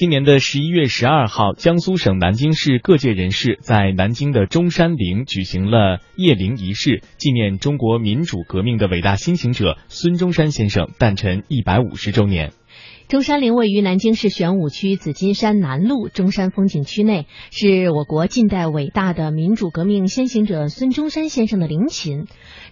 今年的十一月十二号，江苏省南京市各界人士在南京的中山陵举行了谒陵仪式，纪念中国民主革命的伟大先行者孙中山先生诞辰一百五十周年。中山陵位于南京市玄武区紫金山南路中山风景区内，是我国近代伟大的民主革命先行者孙中山先生的陵寝。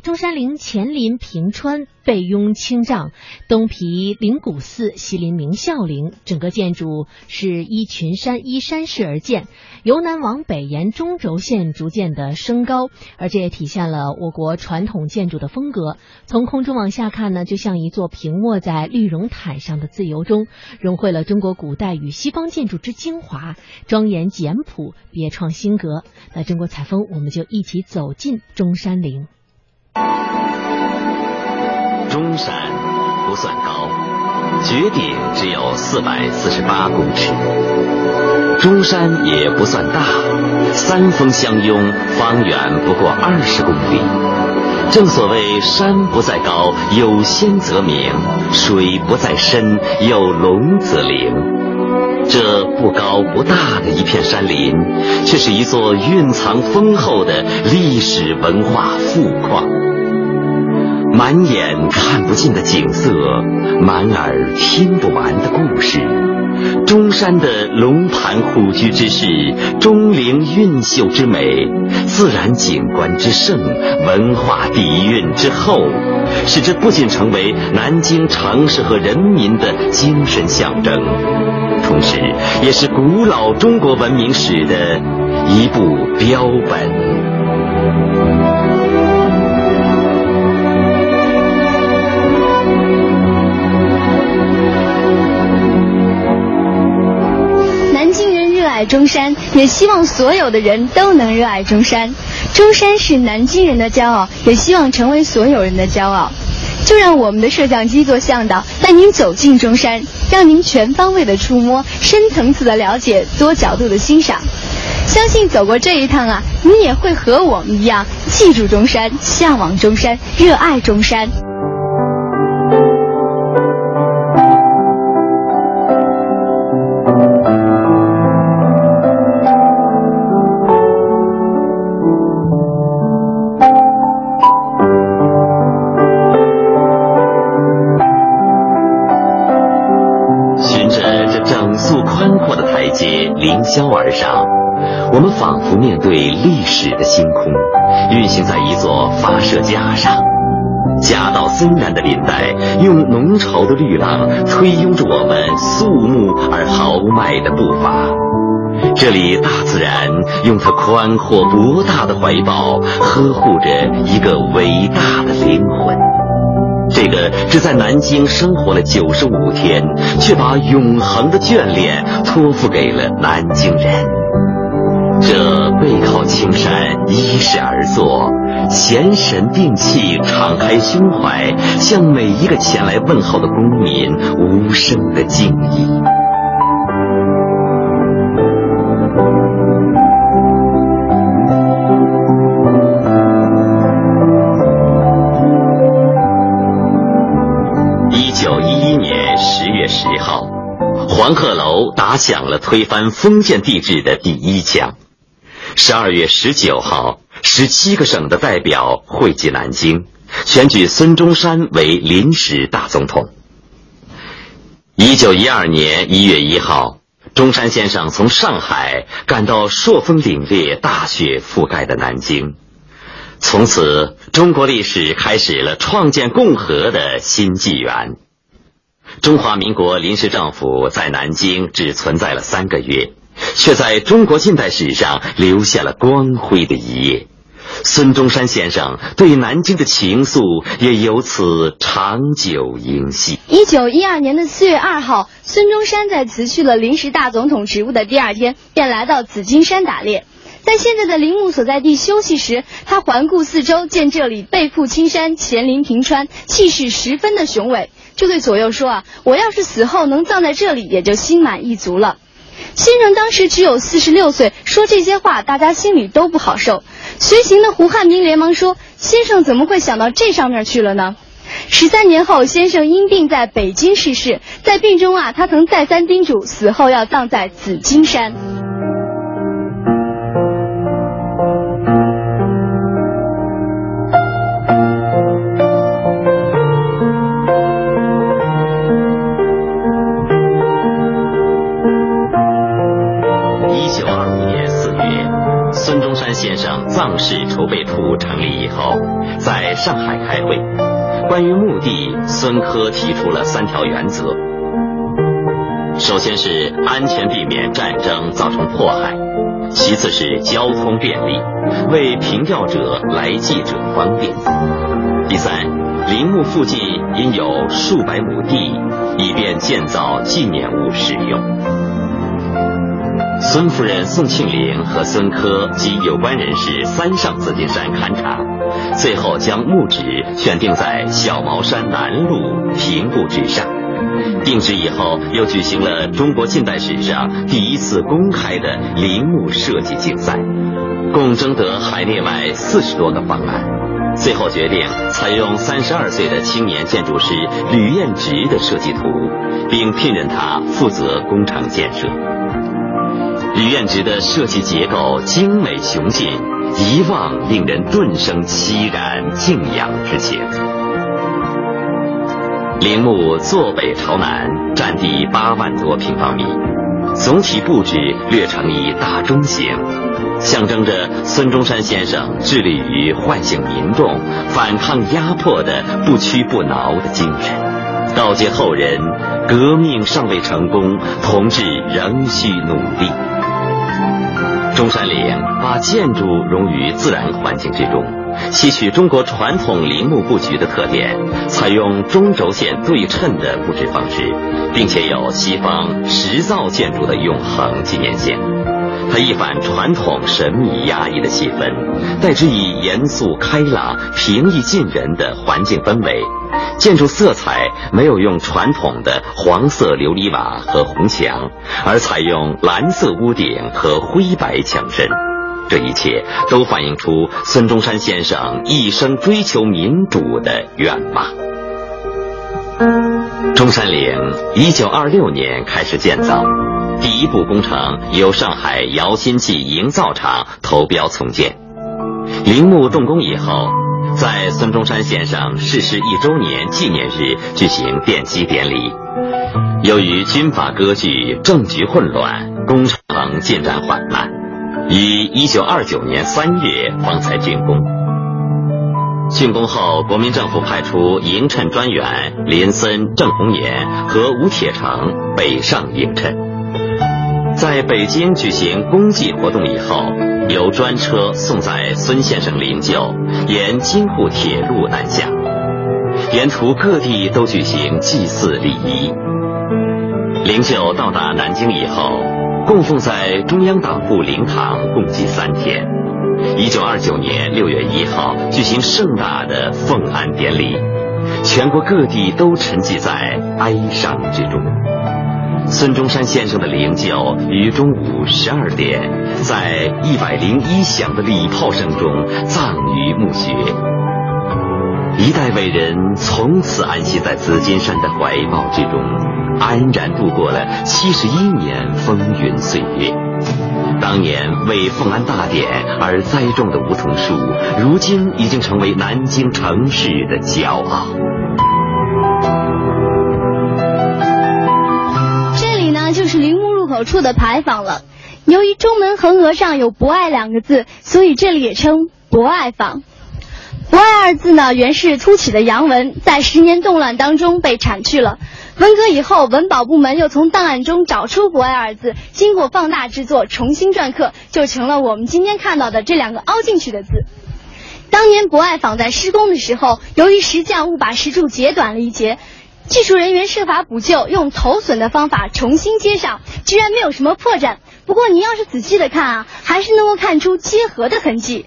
中山陵前临平川，背拥青嶂，东毗灵谷寺，西临明孝陵。整个建筑是依群山依山势而建，由南往北沿中轴线逐渐的升高，而这也体现了我国传统建筑的风格。从空中往下看呢，就像一座平卧在绿绒毯上的自由钟，融汇了中国古代与西方建筑之精华，庄严简朴，别创新格。那中国采风，我们就一起走进中山陵。中山不算高，绝顶只有四百四十八公尺。中山也不算大，三峰相拥，方圆不过二十公里。正所谓山不在高，有仙则名；水不在深，有龙则灵。这不高不大的一片山林，却是一座蕴藏丰厚的历史文化富矿。满眼看不尽的景色，满耳听不完的故事。中山的龙盘虎踞之势，钟灵毓秀之美，自然景观之盛，文化底蕴之厚，使之不仅成为南京城市和人民的精神象征，同时也是古老中国文明史的一部标本。中山，也希望所有的人都能热爱中山。中山是南京人的骄傲，也希望成为所有人的骄傲。就让我们的摄像机做向导，带您走进中山，让您全方位的触摸、深层次的了解、多角度的欣赏。相信走过这一趟啊，你也会和我们一样，记住中山，向往中山，热爱中山。凌霄而上，我们仿佛面对历史的星空，运行在一座发射架上。夹道森然的林带，用浓稠的绿浪推拥着我们肃穆而豪迈的步伐。这里，大自然用它宽阔博大的怀抱，呵护着一个伟大的灵魂。这个只在南京生活了九十五天，却把永恒的眷恋托付给了南京人。这背靠青山，依势而坐，闲神定气，敞开胸怀，向每一个前来问候的公民无声的敬意。响了推翻封建帝制的第一枪。十二月十九号，十七个省的代表汇集南京，选举孙中山为临时大总统。一九一二年一月一号，中山先生从上海赶到朔风凛冽、大雪覆盖的南京，从此中国历史开始了创建共和的新纪元。中华民国临时政府在南京只存在了三个月，却在中国近代史上留下了光辉的一页。孙中山先生对南京的情愫也由此长久营系。一九一二年的四月二号，孙中山在辞去了临时大总统职务的第二天，便来到紫金山打猎。在现在的陵墓所在地休息时，他环顾四周，见这里背负青山，前临平川，气势十分的雄伟。就对左右说啊，我要是死后能葬在这里，也就心满意足了。先生当时只有四十六岁，说这些话，大家心里都不好受。随行的胡汉民连忙说：“先生怎么会想到这上面去了呢？”十三年后，先生因病在北京逝世。在病中啊，他曾再三叮嘱，死后要葬在紫金山。先生葬事筹备处成立以后，在上海开会。关于墓地，孙科提出了三条原则：首先是安全避免战争造成迫害；其次是交通便利，为凭吊者来祭者方便；第三，陵墓附近应有数百亩地，以便建造纪念物使用。孙夫人宋庆龄和孙科及有关人士三上紫金山勘察，最后将墓址选定在小茅山南路平步之上。定制以后，又举行了中国近代史上第一次公开的陵墓设计竞赛，共征得海内外四十多个方案。最后决定采用三十二岁的青年建筑师吕彦直的设计图，并聘任他负责工程建设。李彦直的设计结构精美雄劲，一望令人顿生凄然敬仰之情。陵墓坐北朝南，占地八万多平方米，总体布置略呈一大中型，象征着孙中山先生致力于唤醒民众、反抗压迫的不屈不挠的精神，告诫后人：革命尚未成功，同志仍需努力。中山陵把建筑融于自然环境之中，吸取中国传统陵墓布局的特点，采用中轴线对称的布置方式，并且有西方石造建筑的永恒纪念性。它一反传统神秘压抑的气氛，代之以严肃开朗、平易近人的环境氛围。建筑色彩没有用传统的黄色琉璃瓦和红墙，而采用蓝色屋顶和灰白墙身。这一切都反映出孙中山先生一生追求民主的愿望。中山陵一九二六年开始建造，第一步工程由上海姚新记营造厂投标重建。陵墓动工以后。在孙中山先生逝世一周年纪念日举行奠基典礼。由于军阀割据、政局混乱，工程进展缓慢，于一九二九年三月方才竣工。竣工后，国民政府派出迎衬专员林森、郑红岩和吴铁城北上迎衬。在北京举行公祭活动以后。由专车送在孙先生灵柩，沿京沪铁路南下，沿途各地都举行祭祀礼仪。灵柩到达南京以后，供奉在中央党部灵堂共祭三天。一九二九年六月一号举行盛大的奉安典礼，全国各地都沉寂在哀伤之中。孙中山先生的灵柩于中午十二点，在一百零一响的礼炮声中葬于墓穴。一代伟人从此安息在紫金山的怀抱之中，安然度过了七十一年风云岁月。当年为奉安大典而栽种的梧桐树，如今已经成为南京城市的骄傲。这里呢就是陵墓入口处的牌坊了。由于中门横额上有“博爱”两个字，所以这里也称博爱坊。二字呢，原是凸起的洋文，在十年动乱当中被铲去了。文革以后，文保部门又从档案中找出“博爱”二字，经过放大制作，重新篆刻，就成了我们今天看到的这两个凹进去的字。当年博爱坊在施工的时候，由于石匠误把石柱截短了一截。技术人员设法补救，用头损的方法重新接上，居然没有什么破绽。不过您要是仔细的看啊，还是能够看出结合的痕迹。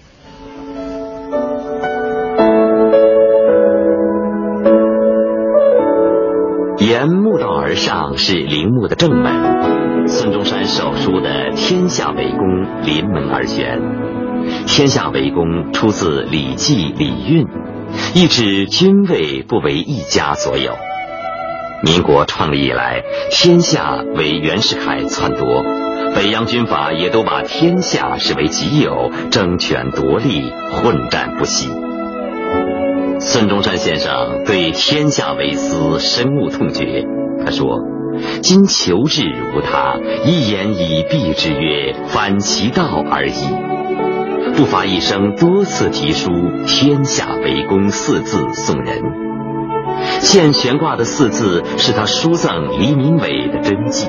沿墓道而上是陵墓的正门，孙中山手书的“天下为公”临门而悬。“天下为公”出自《礼记·礼运》。意指君位不为一家所有。民国创立以来，天下为袁世凯篡夺，北洋军阀也都把天下视为己有，争权夺利，混战不息。孙中山先生对天下为私深恶痛绝，他说：“今求治无他，一言以蔽之曰：反其道而已。”不乏一生多次题书“天下为公”四字送人。现悬挂的四字是他书赠黎民伟的真迹。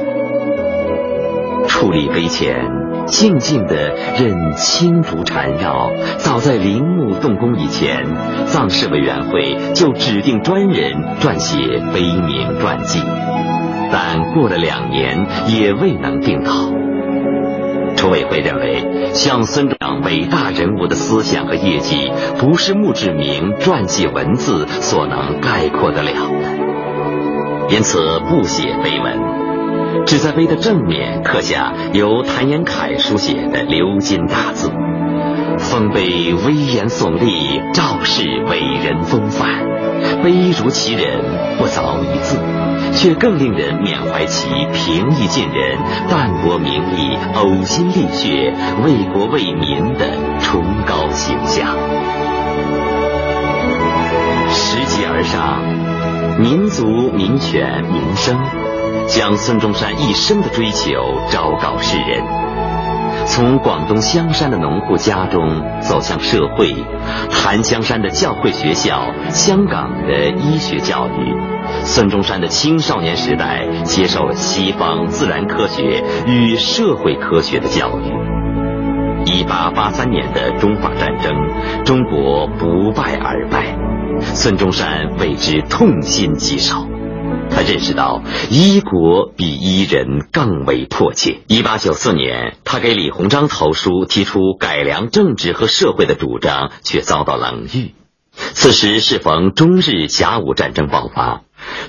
矗立碑前，静静的任青竹缠绕。早在陵墓动工以前，葬事委员会就指定专人撰写碑铭传记，但过了两年也未能定稿。筹委会认为，像孙中山伟大人物的思想和业绩，不是墓志铭、传记文字所能概括得了的，因此不写碑文，只在碑的正面刻下由谭延闿书写的鎏金大字：“丰碑威严耸立，昭示伟人风范。碑如其人，不凿一字。”却更令人缅怀其平易近人、淡泊名利、呕心沥血、为国为民的崇高形象。拾级而上，民族、民权、民生，将孙中山一生的追求昭告世人。从广东香山的农户家中走向社会，檀香山的教会学校，香港的医学教育。孙中山的青少年时代接受了西方自然科学与社会科学的教育。一八八三年的中法战争，中国不败而败，孙中山为之痛心疾首。他认识到医国比医人更为迫切。一八九四年，他给李鸿章投书，提出改良政治和社会的主张，却遭到冷遇。此时适逢中日甲午战争爆发。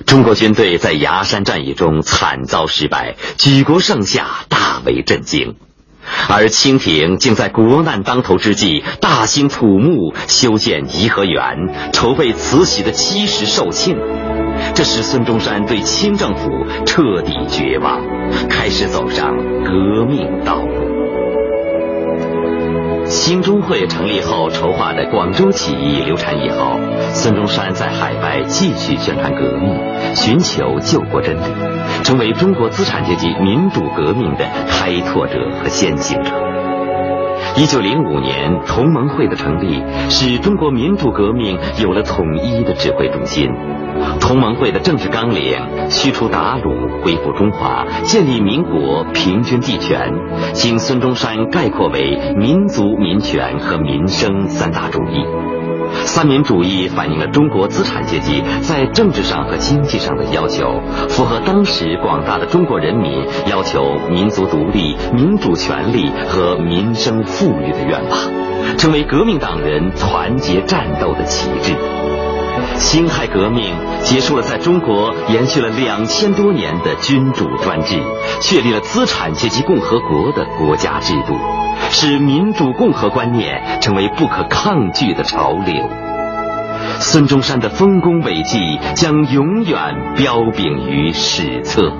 中国军队在崖山战役中惨遭失败，举国上下大为震惊。而清廷竟在国难当头之际，大兴土木，修建颐和园，筹备慈禧的七十寿庆。这使孙中山对清政府彻底绝望，开始走上革命道路。兴中会成立后筹划的广州起义流产以后，孙中山在海外继续宣传革命，寻求救国真理，成为中国资产阶级民主革命的开拓者和先行者。一九零五年，同盟会的成立使中国民主革命有了统一的指挥中心。同盟会的政治纲领：驱除鞑虏，恢复中华，建立民国，平均地权。经孙中山概括为民族、民权和民生三大主义。三民主义反映了中国资产阶级在政治上和经济上的要求，符合当时广大的中国人民要求民族独立、民主权利和民生富富裕的愿望，成为革命党人团结战斗的旗帜。辛亥革命结束了在中国延续了两千多年的君主专制，确立了资产阶级共和国的国家制度，使民主共和观念成为不可抗拒的潮流。孙中山的丰功伟绩将永远彪炳于史册。